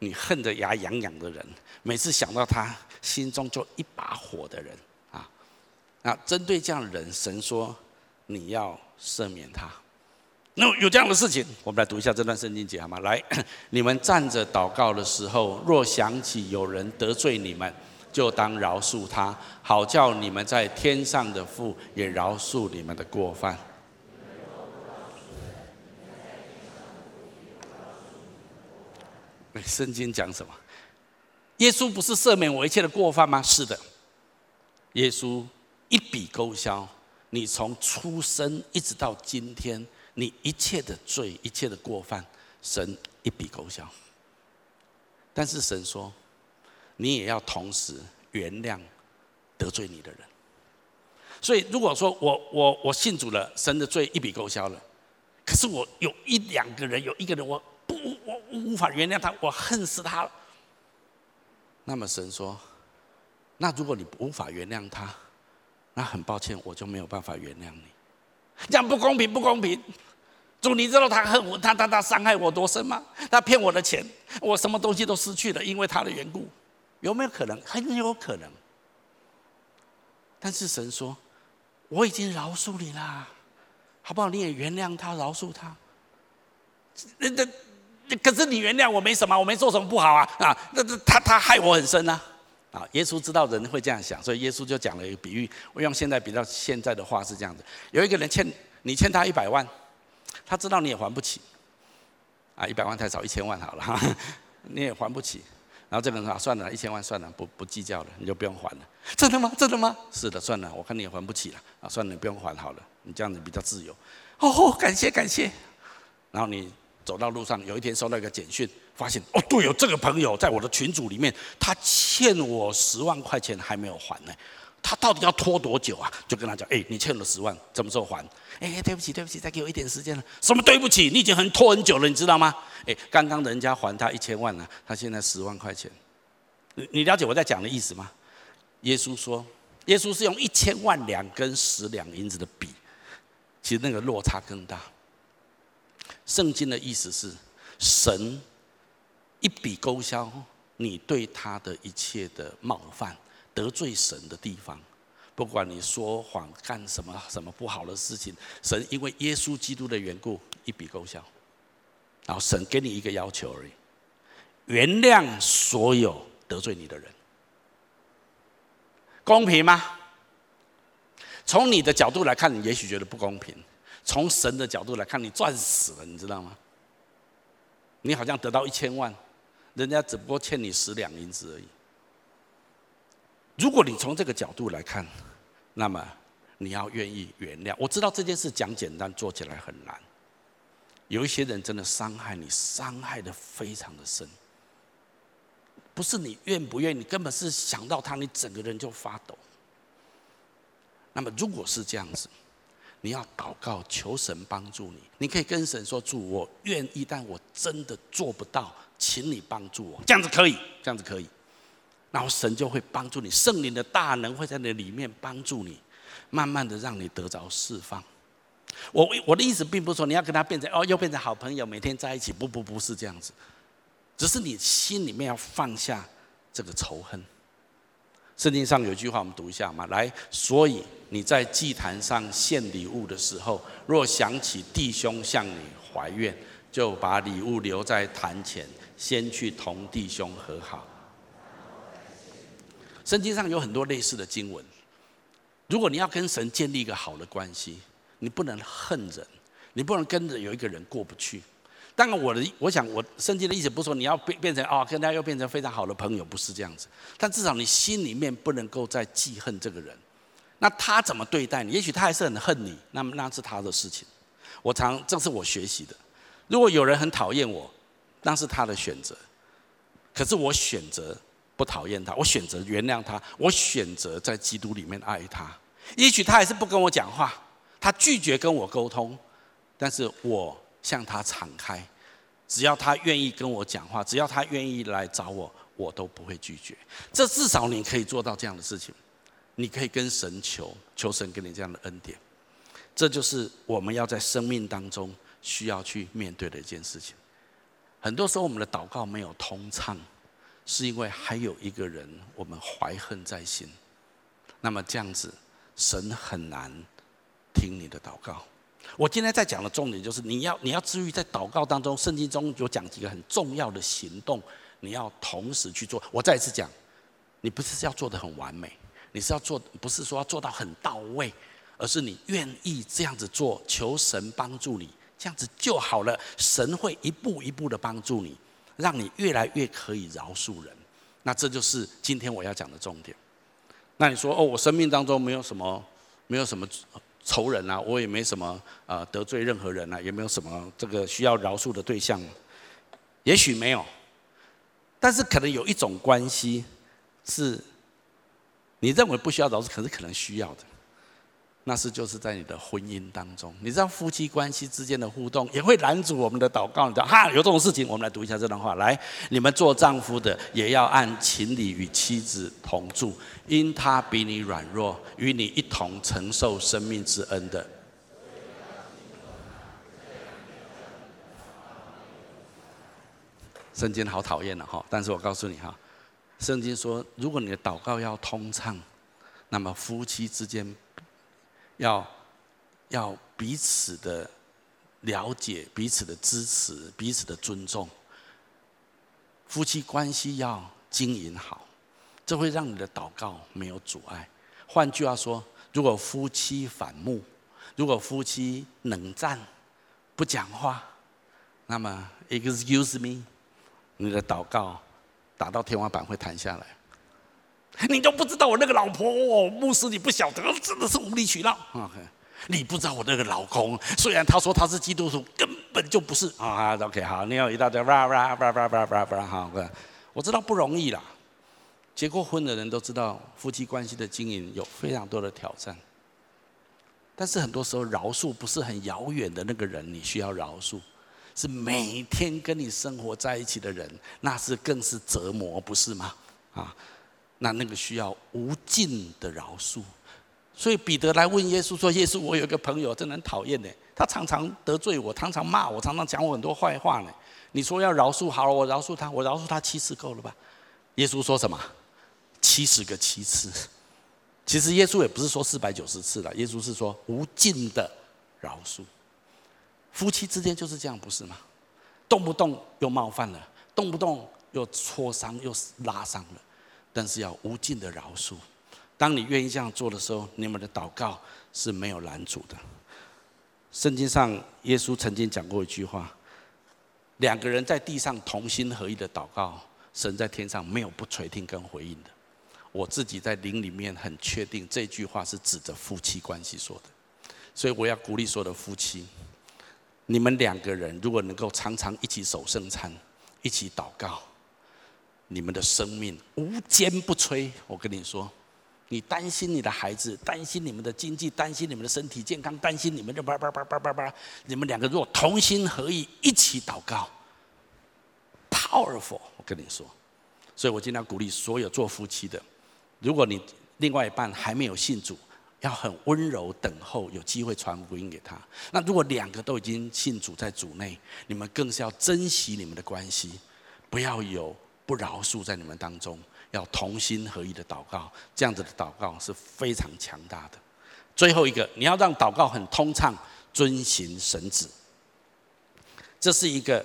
你恨得牙痒痒的人，每次想到他，心中就一把火的人啊。那针对这样的人，神说你要赦免他，那有这样的事情，我们来读一下这段圣经节好吗？来，你们站着祷告的时候，若想起有人得罪你们，就当饶恕他，好叫你们在天上的父也饶恕你们的过犯。圣经讲什么？耶稣不是赦免我一切的过犯吗？是的，耶稣一笔勾销你从出生一直到今天你一切的罪、一切的过犯，神一笔勾销。但是神说，你也要同时原谅得罪你的人。所以如果说我我我信主了，神的罪一笔勾销了，可是我有一两个人，有一个人我不我无法原谅他，我恨死他了。那么神说：“那如果你无法原谅他，那很抱歉，我就没有办法原谅你。这样不公平，不公平！主，你知道他恨我，他他他伤害我多深吗？他骗我的钱，我什么东西都失去了，因为他的缘故，有没有可能？很有可能。但是神说，我已经饶恕你了，好不好？你也原谅他，饶恕他。那那。”可是你原谅我没什么，我没做什么不好啊啊！那那他他害我很深啊啊！耶稣知道人会这样想，所以耶稣就讲了一个比喻。我用现在比较现在的话是这样子：有一个人欠你欠他一百万，他知道你也还不起啊，一百万太少，一千万好了，你也还不起。然后这个人说：算了，一千万算了，不不计较了，你就不用还了。真的吗？真的吗？是的，算了，我看你也还不起了啊，算了，你不用还好了，你这样子比较自由。哦，感谢感谢。然后你。走到路上，有一天收到一个简讯，发现哦，对，有这个朋友在我的群组里面，他欠我十万块钱还没有还呢，他到底要拖多久啊？就跟他讲，哎，你欠了十万，什么时候还？哎，对不起，对不起，再给我一点时间了。什么对不起？你已经很拖很久了，你知道吗？哎，刚刚人家还他一千万呢，他现在十万块钱，你你了解我在讲的意思吗？耶稣说，耶稣是用一千万两跟十两银子的比，其实那个落差更大。圣经的意思是，神一笔勾销你对他的一切的冒犯、得罪神的地方，不管你说谎干什么什么不好的事情，神因为耶稣基督的缘故一笔勾销。然后神给你一个要求而已，原谅所有得罪你的人，公平吗？从你的角度来看，你也许觉得不公平。从神的角度来看，你赚死了，你知道吗？你好像得到一千万，人家只不过欠你十两银子而已。如果你从这个角度来看，那么你要愿意原谅。我知道这件事讲简单，做起来很难。有一些人真的伤害你，伤害得非常的深。不是你愿不愿意，你根本是想到他，你整个人就发抖。那么如果是这样子。你要祷告，求神帮助你。你可以跟神说：“主，我愿意，但我真的做不到，请你帮助我。”这样子可以，这样子可以。然后神就会帮助你，圣灵的大能会在那里面帮助你，慢慢的让你得着释放。我我的意思并不是说你要跟他变成哦，又变成好朋友，每天在一起。不不不是这样子，只是你心里面要放下这个仇恨。圣经上有句话，我们读一下嘛。来，所以你在祭坛上献礼物的时候，若想起弟兄向你怀怨，就把礼物留在坛前，先去同弟兄和好。圣经上有很多类似的经文。如果你要跟神建立一个好的关系，你不能恨人，你不能跟着有一个人过不去。当然，我的我想，我圣经的意思不是说你要变变成哦，跟他又变成非常好的朋友，不是这样子。但至少你心里面不能够再记恨这个人。那他怎么对待你？也许他还是很恨你，那么那是他的事情。我常这是我学习的。如果有人很讨厌我，那是他的选择。可是我选择不讨厌他，我选择原谅他，我选择在基督里面爱他。也许他还是不跟我讲话，他拒绝跟我沟通，但是我。向他敞开，只要他愿意跟我讲话，只要他愿意来找我，我都不会拒绝。这至少你可以做到这样的事情，你可以跟神求，求神给你这样的恩典。这就是我们要在生命当中需要去面对的一件事情。很多时候我们的祷告没有通畅，是因为还有一个人我们怀恨在心。那么这样子，神很难听你的祷告。我今天在讲的重点就是，你要你要至于在祷告当中，圣经中有讲几个很重要的行动，你要同时去做。我再一次讲，你不是要做得很完美，你是要做，不是说要做到很到位，而是你愿意这样子做，求神帮助你，这样子就好了。神会一步一步的帮助你，让你越来越可以饶恕人。那这就是今天我要讲的重点。那你说哦，我生命当中没有什么，没有什么仇人啊，我也没什么啊得罪任何人啊，也没有什么这个需要饶恕的对象。也许没有，但是可能有一种关系是，你认为不需要饶恕，可是可能需要的。那是就是在你的婚姻当中，你知道夫妻关系之间的互动也会拦阻我们的祷告。你知道哈，有这种事情，我们来读一下这段话。来，你们做丈夫的也要按情理与妻子同住，因他比你软弱，与你一同承受生命之恩的。圣经好讨厌了哈，但是我告诉你哈，圣经说，如果你的祷告要通畅，那么夫妻之间。要要彼此的了解，彼此的支持，彼此的尊重。夫妻关系要经营好，这会让你的祷告没有阻碍。换句话说，如果夫妻反目，如果夫妻冷战、不讲话，那么 excuse me，你的祷告打到天花板会弹下来。你都不知道我那个老婆哦，牧师你不晓得，真的是无理取闹。OK，你不知道我那个老公，虽然他说他是基督徒，根本就不是啊。OK，好，你有一大堆哇哇哇哇哇哇哇好，我知道不容易啦。结过婚的人都知道，夫妻关系的经营有非常多的挑战。但是很多时候饶恕不是很遥远的那个人，你需要饶恕，是每天跟你生活在一起的人，那是更是折磨，不是吗？啊。那那个需要无尽的饶恕，所以彼得来问耶稣说：“耶稣，我有一个朋友真的很讨厌呢，他常常得罪我，常常骂我，常常讲我很多坏话呢。你说要饶恕，好了，我饶恕他，我饶恕他七次够了吧？”耶稣说什么？七十个七次。其实耶稣也不是说四百九十次了，耶稣是说无尽的饶恕。夫妻之间就是这样，不是吗？动不动又冒犯了，动不动又戳伤，又拉伤了。但是要无尽的饶恕。当你愿意这样做的时候，你们的祷告是没有拦阻的。圣经上，耶稣曾经讲过一句话：两个人在地上同心合意的祷告，神在天上没有不垂听跟回应的。我自己在灵里面很确定，这句话是指着夫妻关系说的。所以我要鼓励所有的夫妻，你们两个人如果能够常常一起守圣餐，一起祷告。你们的生命无坚不摧。我跟你说，你担心你的孩子，担心你们的经济，担心你们的身体健康，担心你们的叭叭叭叭叭叭。你们两个如果同心合意一起祷告，powerful。我跟你说，所以我今天鼓励所有做夫妻的，如果你另外一半还没有信主，要很温柔等候，有机会传福音给他。那如果两个都已经信主在主内，你们更是要珍惜你们的关系，不要有。不饶恕在你们当中，要同心合意的祷告，这样子的祷告是非常强大的。最后一个，你要让祷告很通畅，遵行神旨，这是一个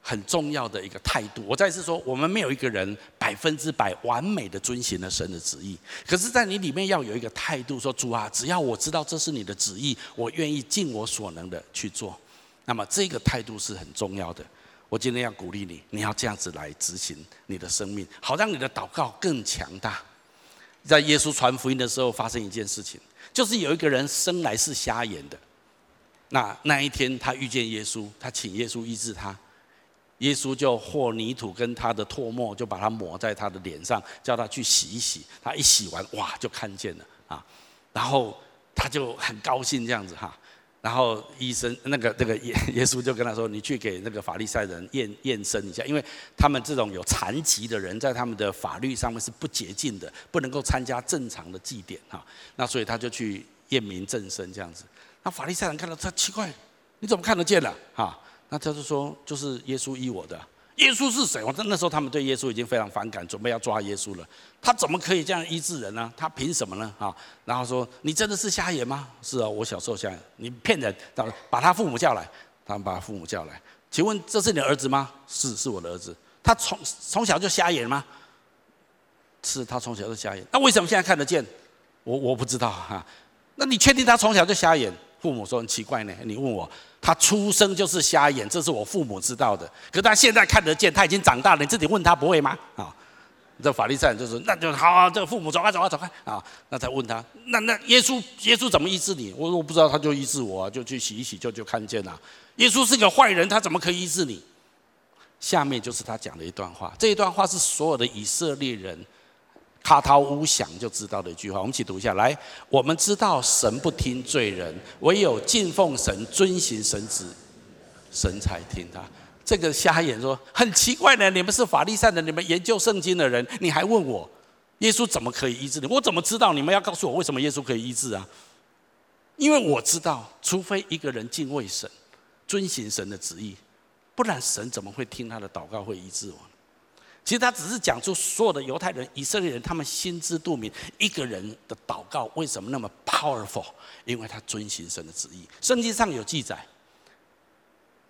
很重要的一个态度。我再次说，我们没有一个人百分之百完美的遵行了神的旨意，可是，在你里面要有一个态度，说主啊，只要我知道这是你的旨意，我愿意尽我所能的去做。那么，这个态度是很重要的。我今天要鼓励你，你要这样子来执行你的生命，好让你的祷告更强大。在耶稣传福音的时候，发生一件事情，就是有一个人生来是瞎眼的。那那一天，他遇见耶稣，他请耶稣医治他。耶稣就和泥土跟他的唾沫，就把它抹在他的脸上，叫他去洗一洗。他一洗完，哇，就看见了啊！然后他就很高兴，这样子哈。然后医生那个那个耶 耶稣就跟他说：“你去给那个法利赛人验验身一下，因为他们这种有残疾的人，在他们的法律上面是不洁净的，不能够参加正常的祭典哈。那所以他就去验明正身这样子。那法利赛人看到他奇怪，你怎么看得见了？哈，那他就说：就是耶稣医我的，耶稣是谁？我那那时候他们对耶稣已经非常反感，准备要抓耶稣了。他怎么可以这样医治人呢？他凭什么呢？啊，然后说你真的是瞎眼吗？是啊，我小时候瞎眼。你骗人！把他父母叫来，他们把父母叫来，请问这是你的儿子吗？是，是我的儿子。他从从小就瞎眼吗？是他从小就瞎眼。那为什么现在看得见？我我不知道哈。那你确定他从小就瞎眼？父母说很奇怪呢。你问我。他出生就是瞎眼，这是我父母知道的。可他现在看得见，他已经长大了。你自己问他不会吗？啊，这法利赛人就说：“那就好，这个父母走开，走开，走开啊。”那再问他：“那那耶稣，耶稣怎么医治你？”我说：“我不知道，他就医治我啊，就去洗一洗，就就看见了。耶稣是个坏人，他怎么可以医治你？”下面就是他讲的一段话，这一段话是所有的以色列人。卡陶乌想就知道的一句话，我们一起读一下来。我们知道神不听罪人，唯有敬奉神、遵行神旨，神才听他。这个瞎眼说很奇怪呢，你们是法利赛的，你们研究圣经的人，你还问我耶稣怎么可以医治你？我怎么知道你们要告诉我为什么耶稣可以医治啊？因为我知道，除非一个人敬畏神、遵行神的旨意，不然神怎么会听他的祷告，会医治我？其实他只是讲出所有的犹太人、以色列人，他们心知肚明，一个人的祷告为什么那么 powerful？因为他遵行神的旨意。圣经上有记载，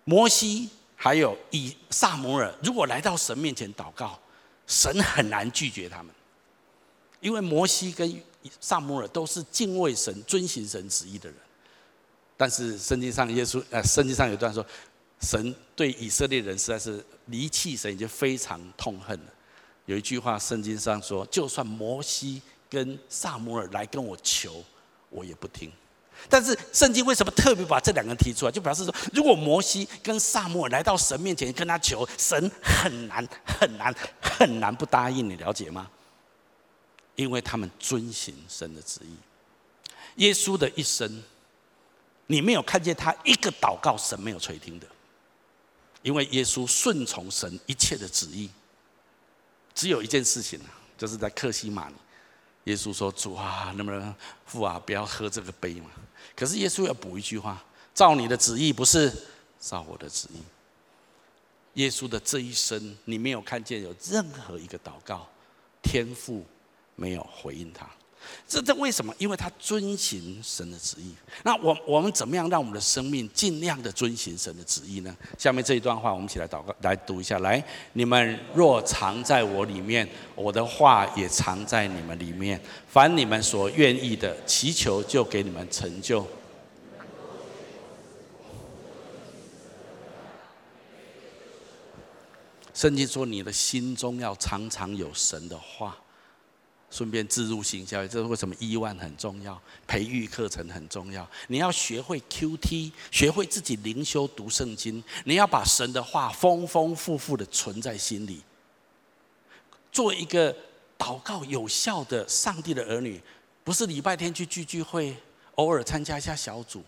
摩西还有以撒摩尔，如果来到神面前祷告，神很难拒绝他们，因为摩西跟撒摩尔都是敬畏神、遵行神旨意的人。但是圣经上耶稣，呃，圣经上有段说。神对以色列人实在是离弃神已经非常痛恨了。有一句话，圣经上说：“就算摩西跟撒摩尔来跟我求，我也不听。”但是圣经为什么特别把这两个人提出来？就表示说，如果摩西跟撒摩尔来到神面前跟他求，神很难很难很难不答应。你了解吗？因为他们遵行神的旨意。耶稣的一生，你没有看见他一个祷告神没有垂听的。因为耶稣顺从神一切的旨意，只有一件事情，就是在克西马尼，耶稣说：“主啊，能不能父啊，不要喝这个杯嘛？”可是耶稣要补一句话：“照你的旨意，不是照我的旨意。”耶稣的这一生，你没有看见有任何一个祷告，天父没有回应他。这这为什么？因为他遵行神的旨意。那我我们怎么样让我们的生命尽量的遵行神的旨意呢？下面这一段话，我们一起来祷告，来读一下。来，你们若藏在我里面，我的话也藏在你们里面。凡你们所愿意的，祈求就给你们成就。圣经说，你的心中要常常有神的话。顺便置入行销，这是为什么？亿万很重要，培育课程很重要。你要学会 QT，学会自己灵修读圣经。你要把神的话丰丰富富的存在心里。做一个祷告有效的上帝的儿女，不是礼拜天去聚聚会，偶尔参加一下小组。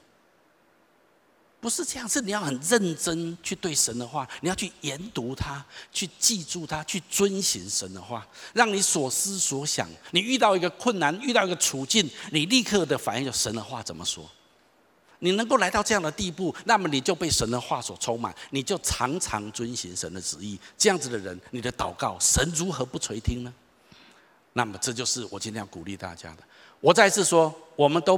不是这样，是你要很认真去对神的话，你要去研读它，去记住它，去遵行神的话，让你所思所想。你遇到一个困难，遇到一个处境，你立刻的反应就神的话怎么说？你能够来到这样的地步，那么你就被神的话所充满，你就常常遵行神的旨意。这样子的人，你的祷告神如何不垂听呢？那么这就是我今天要鼓励大家的。我再次说，我们都。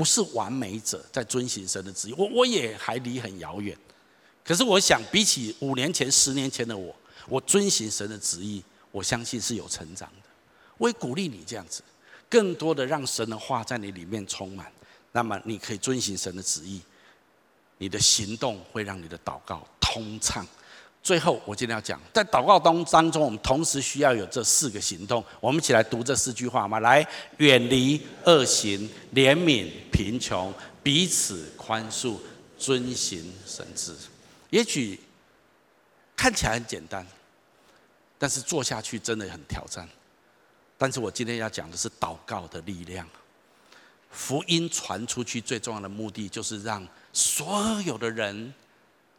不是完美者在遵行神的旨意，我我也还离很遥远。可是我想，比起五年前、十年前的我，我遵行神的旨意，我相信是有成长的。我也鼓励你这样子，更多的让神的话在你里面充满，那么你可以遵行神的旨意，你的行动会让你的祷告通畅。最后，我今天要讲，在祷告当当中，我们同时需要有这四个行动。我们一起来读这四句话嘛。来，远离恶行，怜悯贫穷，彼此宽恕，遵行神旨。也许看起来很简单，但是做下去真的很挑战。但是我今天要讲的是祷告的力量。福音传出去最重要的目的，就是让所有的人。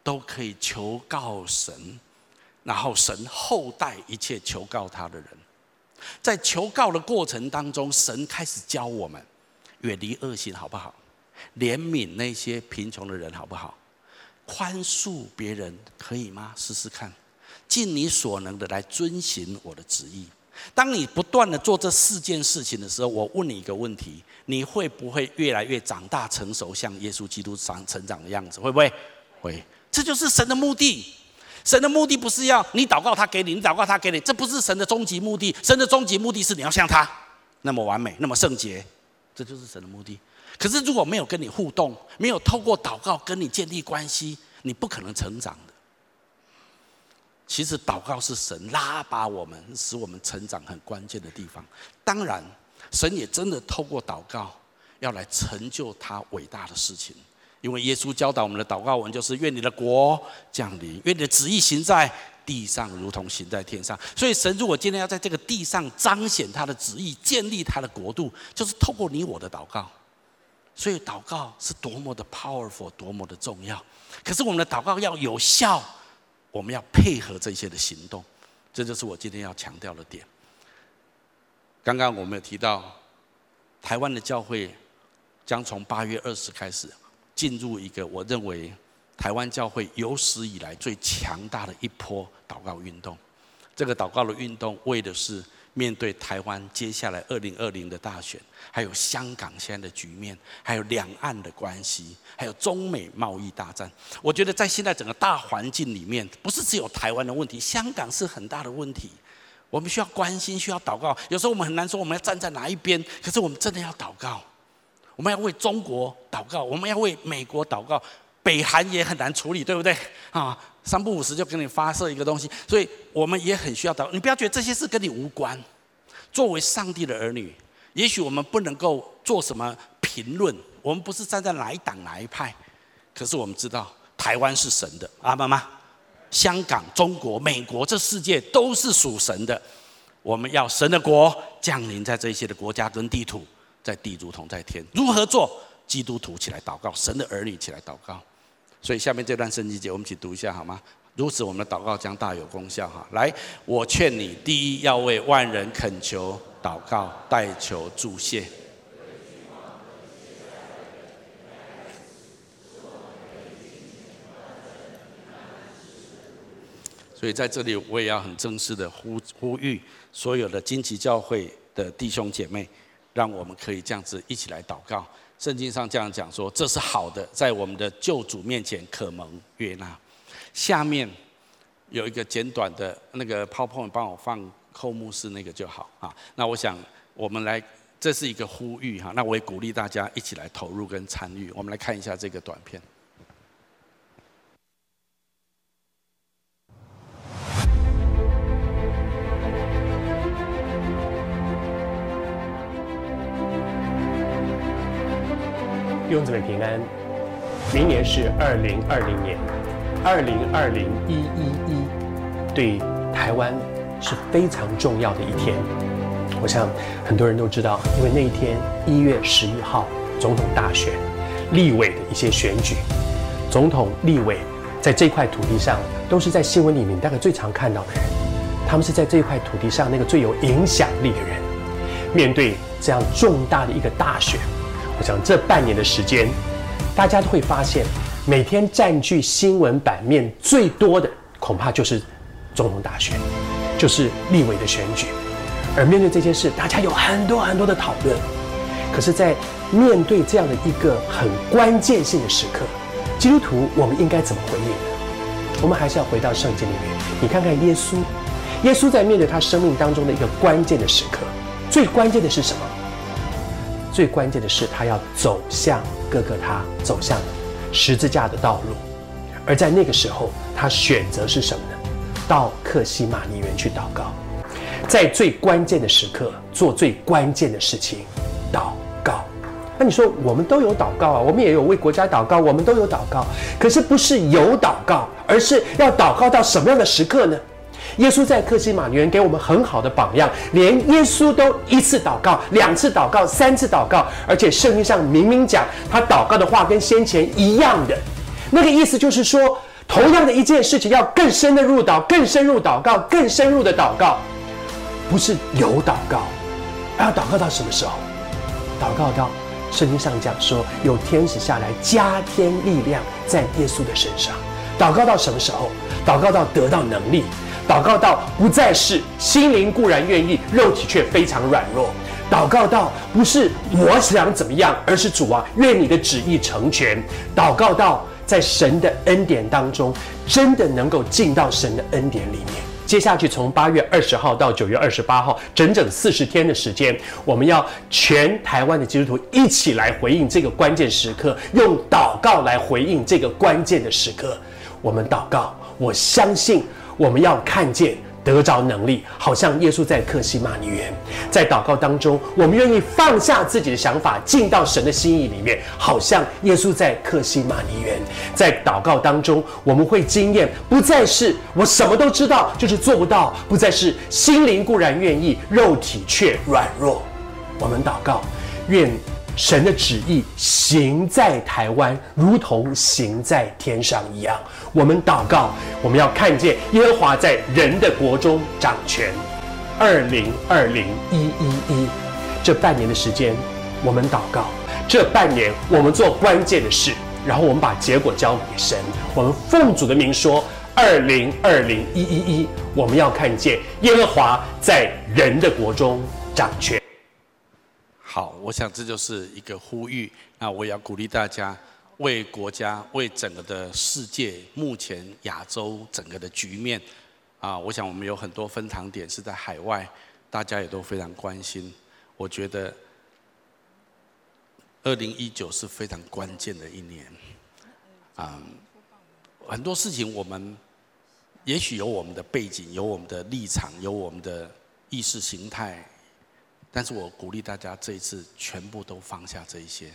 都可以求告神，然后神厚待一切求告他的人。在求告的过程当中，神开始教我们远离恶行，好不好？怜悯那些贫穷的人，好不好？宽恕别人可以吗？试试看。尽你所能的来遵行我的旨意。当你不断的做这四件事情的时候，我问你一个问题：你会不会越来越长大成熟，像耶稣基督长成长的样子？会不会？会。这就是神的目的。神的目的不是要你祷告他给你，你祷告他给你，这不是神的终极目的。神的终极目的是你要像他那么完美，那么圣洁，这就是神的目的。可是如果没有跟你互动，没有透过祷告跟你建立关系，你不可能成长的。其实祷告是神拉拔我们，使我们成长很关键的地方。当然，神也真的透过祷告要来成就他伟大的事情。因为耶稣教导我们的祷告文就是：愿你的国降临，愿你的旨意行在地上，如同行在天上。所以，神如果今天要在这个地上彰显他的旨意，建立他的国度，就是透过你我的祷告。所以，祷告是多么的 powerful，多么的重要。可是，我们的祷告要有效，我们要配合这些的行动。这就是我今天要强调的点。刚刚我们有提到，台湾的教会将从八月二十开始。进入一个我认为台湾教会有史以来最强大的一波祷告运动。这个祷告的运动，为的是面对台湾接下来二零二零的大选，还有香港现在的局面，还有两岸的关系，还有中美贸易大战。我觉得在现在整个大环境里面，不是只有台湾的问题，香港是很大的问题。我们需要关心，需要祷告。有时候我们很难说我们要站在哪一边，可是我们真的要祷告。我们要为中国祷告，我们要为美国祷告，北韩也很难处理，对不对？啊，三不五时就给你发射一个东西，所以我们也很需要祷告。你不要觉得这些事跟你无关。作为上帝的儿女，也许我们不能够做什么评论，我们不是站在哪一党哪一派，可是我们知道台湾是神的，阿妈妈？香港、中国、美国，这世界都是属神的。我们要神的国降临在这些的国家跟地图。在地如同在天，如何做？基督徒起来祷告，神的儿女起来祷告。所以下面这段圣经节，我们一起读一下好吗？如此，我们的祷告将大有功效哈。来，我劝你，第一要为万人恳求、祷告、代求、助谢。所以在这里，我也要很正式的呼呼吁所有的荆棘教会的弟兄姐妹。让我们可以这样子一起来祷告。圣经上这样讲说，这是好的，在我们的救主面前可蒙悦纳。下面有一个简短的那个 PowerPoint，帮我放后牧师那个就好啊。那我想我们来，这是一个呼吁哈。那我也鼓励大家一起来投入跟参与。我们来看一下这个短片。弟兄姊妹平安，明年是二零二零年，二零二零一一一，对台湾是非常重要的一天。我想很多人都知道，因为那一天一月十一号总统大选，立委的一些选举，总统、立委在这块土地上都是在新闻里面大概最常看到的人，他们是在这块土地上那个最有影响力的人。面对这样重大的一个大选。我想这半年的时间，大家都会发现，每天占据新闻版面最多的，恐怕就是总统大选，就是立委的选举。而面对这件事，大家有很多很多的讨论。可是，在面对这样的一个很关键性的时刻，基督徒我们应该怎么回应呢？我们还是要回到圣经里面，你看看耶稣，耶稣在面对他生命当中的一个关键的时刻，最关键的是什么？最关键的是，他要走向各各他，走向十字架的道路。而在那个时候，他选择是什么呢？到克西玛尼园去祷告，在最关键的时刻做最关键的事情，祷告。那你说，我们都有祷告啊，我们也有为国家祷告，我们都有祷告。可是不是有祷告，而是要祷告到什么样的时刻呢？耶稣在客西马尼给我们很好的榜样，连耶稣都一次祷告、两次祷告、三次祷告，而且圣经上明明讲，他祷告的话跟先前一样的，那个意思就是说，同样的一件事情要更深的入祷、更深入祷告、更深入的祷告，不是有祷告，而要祷告到什么时候？祷告到圣经上讲说，有天使下来加添力量在耶稣的身上，祷告到什么时候？祷告到得到能力。祷告到不再是心灵固然愿意，肉体却非常软弱。祷告到不是我想怎么样，而是主啊，愿你的旨意成全。祷告到在神的恩典当中，真的能够进到神的恩典里面。接下去从八月二十号到九月二十八号，整整四十天的时间，我们要全台湾的基督徒一起来回应这个关键时刻，用祷告来回应这个关键的时刻。我们祷告，我相信我们要看见。得着能力，好像耶稣在克西玛尼园，在祷告当中，我们愿意放下自己的想法，进到神的心意里面，好像耶稣在克西玛尼园。在祷告当中，我们会经验，不再是我什么都知道，就是做不到；不再是心灵固然愿意，肉体却软弱。我们祷告，愿。神的旨意行在台湾，如同行在天上一样。我们祷告，我们要看见耶和华在人的国中掌权。二零二零一一一这半年的时间，我们祷告。这半年我们做关键的事，然后我们把结果交给神。我们奉主的名说：二零二零一一一，我们要看见耶和华在人的国中掌权。好，我想这就是一个呼吁。那我也要鼓励大家，为国家、为整个的世界，目前亚洲整个的局面，啊，我想我们有很多分堂点是在海外，大家也都非常关心。我觉得，二零一九是非常关键的一年，啊，很多事情我们也许有我们的背景，有我们的立场，有我们的意识形态。但是我鼓励大家这一次全部都放下这一些，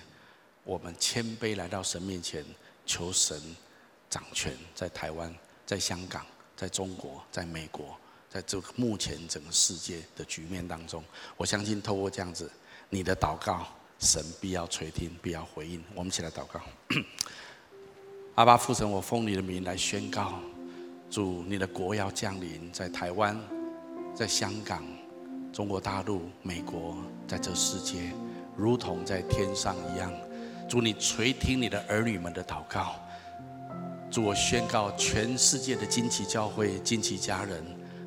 我们谦卑来到神面前，求神掌权，在台湾、在香港、在中国、在美国，在这个目前整个世界的局面当中，我相信透过这样子，你的祷告，神必要垂听，必要回应。我们一起来祷告。阿爸父神，我奉你的名来宣告，主你的国要降临在台湾，在香港。中国大陆、美国，在这世界，如同在天上一样。主，你垂听你的儿女们的祷告。主，我宣告，全世界的惊奇教会、惊奇家人，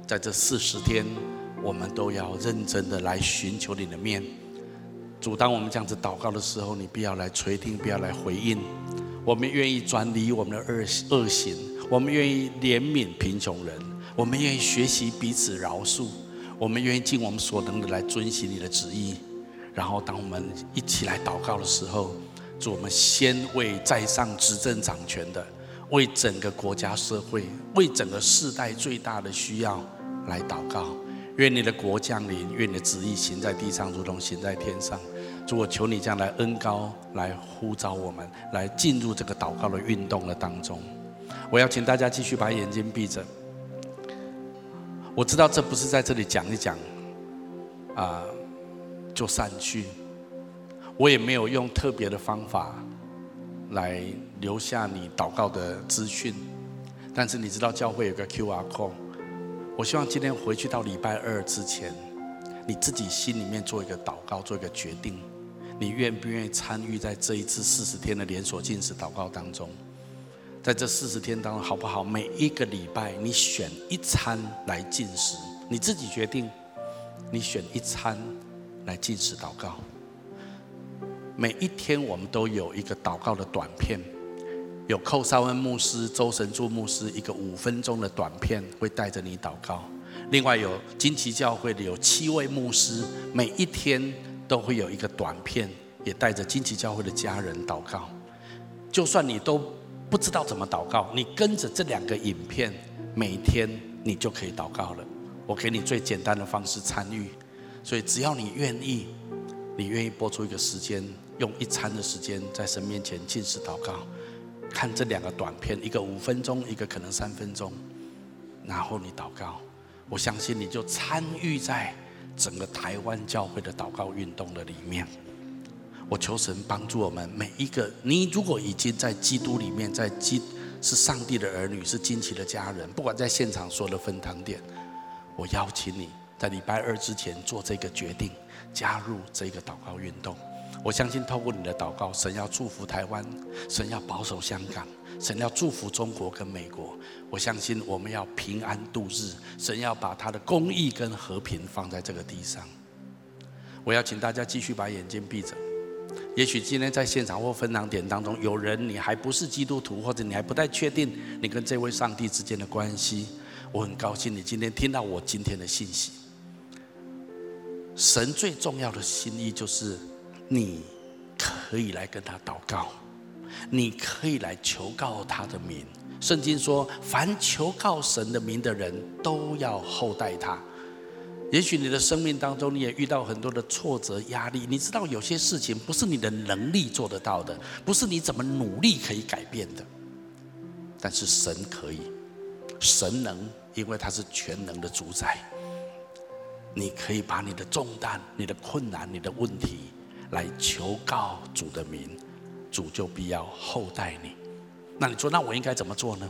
在这四十天，我们都要认真的来寻求你的面。主，当我们这样子祷告的时候，你不要来垂听，不要来回应。我们愿意转离我们的恶恶行，我们愿意怜悯贫穷人，我们愿意学习彼此饶恕。我们愿意尽我们所能的来遵行你的旨意，然后当我们一起来祷告的时候，主，我们先为在上执政掌权的，为整个国家社会，为整个世代最大的需要来祷告。愿你的国降临，愿你的旨意行在地上，如同行在天上。主，我求你将来恩高，来呼召我们，来进入这个祷告的运动的当中。我要请大家继续把眼睛闭着。我知道这不是在这里讲一讲，啊，就散去。我也没有用特别的方法来留下你祷告的资讯，但是你知道教会有个 QR code。我希望今天回去到礼拜二之前，你自己心里面做一个祷告，做一个决定，你愿不愿意参与在这一次四十天的连锁禁食祷告当中？在这四十天当中，好不好？每一个礼拜，你选一餐来禁食，你自己决定。你选一餐来禁食祷告。每一天，我们都有一个祷告的短片，有寇绍恩牧师、周神助牧师一个五分钟的短片，会带着你祷告。另外，有惊奇教会的有七位牧师，每一天都会有一个短片，也带着惊奇教会的家人祷告。就算你都。不知道怎么祷告，你跟着这两个影片，每天你就可以祷告了。我给你最简单的方式参与，所以只要你愿意，你愿意拨出一个时间，用一餐的时间在神面前进食祷告，看这两个短片，一个五分钟，一个可能三分钟，然后你祷告，我相信你就参与在整个台湾教会的祷告运动的里面。我求神帮助我们每一个。你如果已经在基督里面，在基是上帝的儿女，是惊奇的家人，不管在现场说的分堂点，我邀请你在礼拜二之前做这个决定，加入这个祷告运动。我相信透过你的祷告，神要祝福台湾，神要保守香港，神要祝福中国跟美国。我相信我们要平安度日，神要把他的公义跟和平放在这个地上。我要请大家继续把眼睛闭着。也许今天在现场或分堂点当中，有人你还不是基督徒，或者你还不太确定你跟这位上帝之间的关系。我很高兴你今天听到我今天的信息。神最重要的心意就是，你可以来跟他祷告，你可以来求告他的名。圣经说，凡求告神的名的人都要厚待他。也许你的生命当中，你也遇到很多的挫折、压力。你知道有些事情不是你的能力做得到的，不是你怎么努力可以改变的。但是神可以，神能，因为他是全能的主宰。你可以把你的重担、你的困难、你的问题来求告主的名，主就必要厚待你。那你说，那我应该怎么做呢？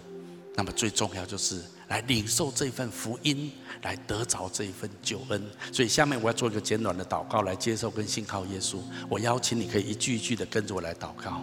那么最重要就是来领受这份福音，来得着这份救恩。所以下面我要做一个简短的祷告，来接受跟信靠耶稣。我邀请你可以一句一句的跟着我来祷告。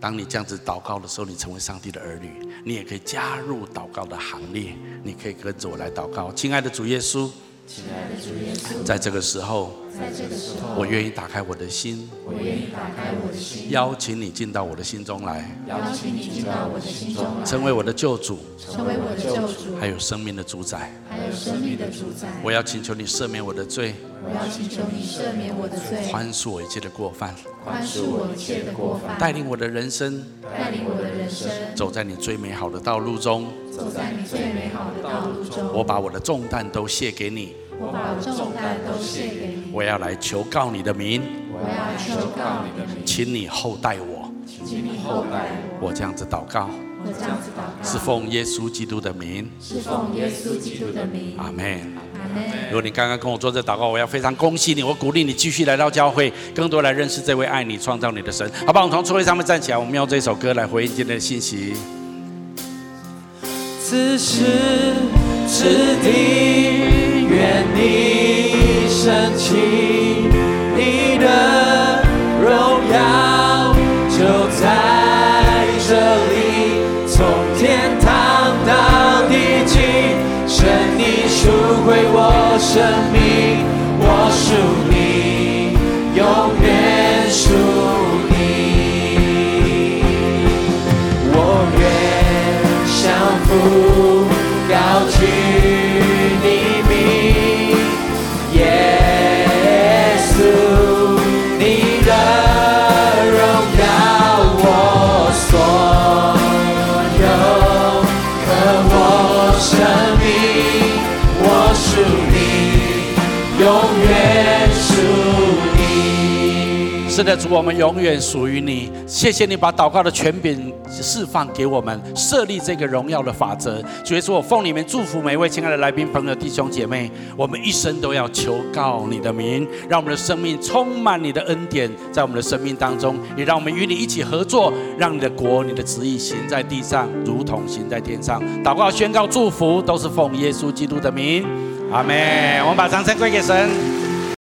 当你这样子祷告的时候，你成为上帝的儿女，你也可以加入祷告的行列。你可以跟着我来祷告，亲爱的主耶稣。亲爱的主耶稣，在这个时候，在这个时候，我愿意打开我的心，我愿意打开我的心，邀请你进到我的心中来，邀请你进到我的心中来，成为我的救主，成为我的救主，还有生命的主宰，还有生命的主宰。我要请求你赦免我的罪，我要请求你赦免我的罪，宽恕我一切的过犯，宽恕我一切的过犯，带领我的人生，带领我的人生，走在你最美好的道路中，走在你最美好的道路中。我把我的重担都卸给你。我把重担都卸给你。我要来求告你的名。我要来求告你的名。请你厚待我。请你厚待我。我这样子祷告。我这样子祷告。是奉耶稣基督的名。是奉耶稣基督的名。阿门。阿门。如果你刚刚跟我做这祷告，我要非常恭喜你，我鼓励你继续来到教会，更多来认识这位爱你、创造你的神。好不好？我们从座位上面站起来，我们用这首歌来回应今天的信息。此时此地。愿你升起，你的荣耀就在这里，从天堂到地极，神你赎回我生命，我属你，永远属你，我愿降服，的，主，我们永远属于你。谢谢你把祷告的权柄释放给我们，设立这个荣耀的法则。主耶稣，我奉你们祝福每一位亲爱的来宾朋友、弟兄姐妹。我们一生都要求告你的名，让我们的生命充满你的恩典，在我们的生命当中，也让我们与你一起合作，让你的国、你的旨意行在地上，如同行在天上。祷告、宣告、祝福，都是奉耶稣基督的名。阿门。我们把掌声归给神。